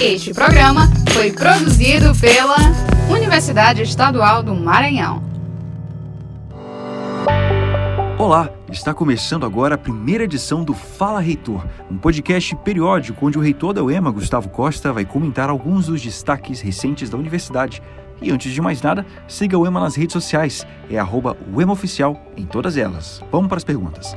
Este programa foi produzido pela Universidade Estadual do Maranhão. Olá, está começando agora a primeira edição do Fala Reitor, um podcast periódico onde o reitor da UEMA, Gustavo Costa, vai comentar alguns dos destaques recentes da universidade. E antes de mais nada, siga o EMA nas redes sociais, é arroba UEMAOficial em todas elas. Vamos para as perguntas.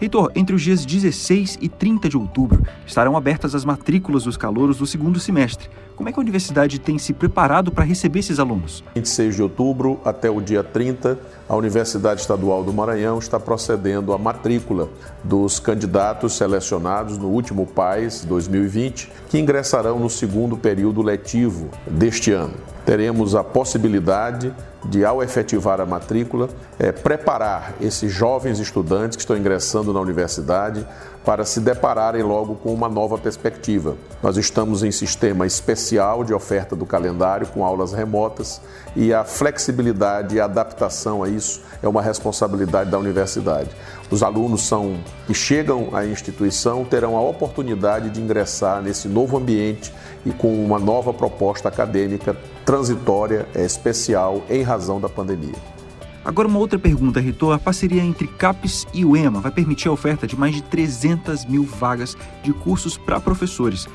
Heitor, entre os dias 16 e 30 de outubro estarão abertas as matrículas dos calouros do segundo semestre. Como é que a universidade tem se preparado para receber esses alunos? 26 de outubro até o dia 30, a Universidade Estadual do Maranhão está procedendo à matrícula dos candidatos selecionados no último PAIS 2020, que ingressarão no segundo período letivo deste ano. Teremos a possibilidade de, ao efetivar a matrícula, é, preparar esses jovens estudantes que estão ingressando na universidade para se depararem logo com uma nova perspectiva. Nós estamos em sistema especial de oferta do calendário com aulas remotas e a flexibilidade e a adaptação a isso é uma responsabilidade da universidade. Os alunos são que chegam à instituição terão a oportunidade de ingressar nesse novo ambiente e com uma nova proposta acadêmica transitória, especial em razão da pandemia. Agora uma outra pergunta, Reitor. A parceria entre CAPES e o EMA vai permitir a oferta de mais de 300 mil vagas de cursos para professores.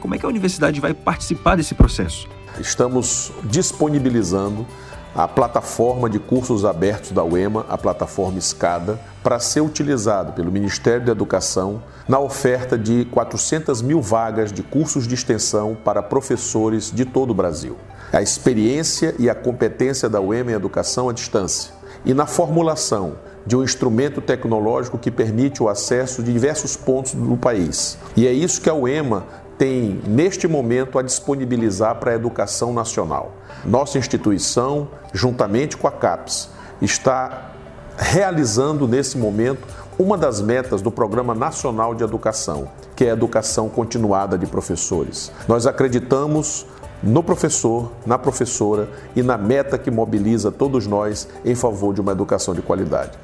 Como é que a universidade vai participar desse processo? Estamos disponibilizando a plataforma de cursos abertos da UEMA, a plataforma SCADA, para ser utilizado pelo Ministério da Educação na oferta de 400 mil vagas de cursos de extensão para professores de todo o Brasil a experiência e a competência da UEM em educação à distância e na formulação de um instrumento tecnológico que permite o acesso de diversos pontos do país. E é isso que a UEMA tem, neste momento, a disponibilizar para a educação nacional. Nossa instituição, juntamente com a CAPES, está realizando nesse momento uma das metas do Programa Nacional de Educação, que é a educação continuada de professores. Nós acreditamos no professor, na professora e na meta que mobiliza todos nós em favor de uma educação de qualidade.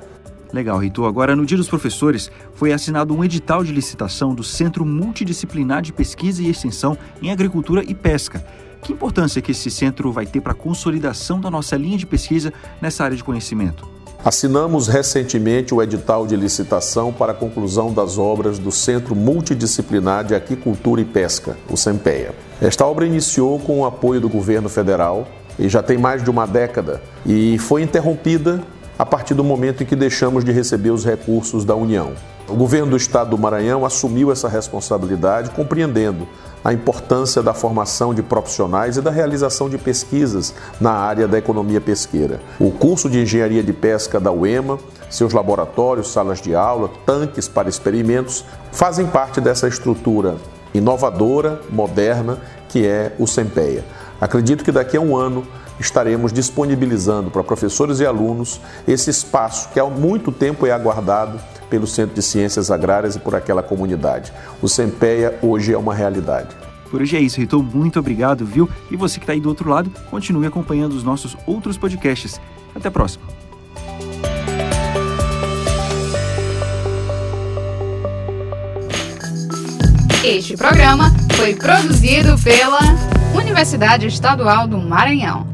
Legal, Reitor. Agora, no Dia dos Professores, foi assinado um edital de licitação do Centro Multidisciplinar de Pesquisa e Extensão em Agricultura e Pesca. Que importância que esse centro vai ter para a consolidação da nossa linha de pesquisa nessa área de conhecimento? Assinamos recentemente o edital de licitação para a conclusão das obras do Centro Multidisciplinar de Aquicultura e Pesca, o CEMPEA. Esta obra iniciou com o apoio do governo federal e já tem mais de uma década e foi interrompida a partir do momento em que deixamos de receber os recursos da União. O governo do estado do Maranhão assumiu essa responsabilidade, compreendendo a importância da formação de profissionais e da realização de pesquisas na área da economia pesqueira. O curso de engenharia de pesca da UEMA, seus laboratórios, salas de aula, tanques para experimentos, fazem parte dessa estrutura inovadora, moderna, que é o SEMPEA. Acredito que daqui a um ano estaremos disponibilizando para professores e alunos esse espaço que há muito tempo é aguardado pelo Centro de Ciências Agrárias e por aquela comunidade. O SEMPEA hoje é uma realidade. Por hoje é isso, Reitor. Muito obrigado, viu? E você que está aí do outro lado, continue acompanhando os nossos outros podcasts. Até a próxima. Este programa foi produzido pela Universidade Estadual do Maranhão.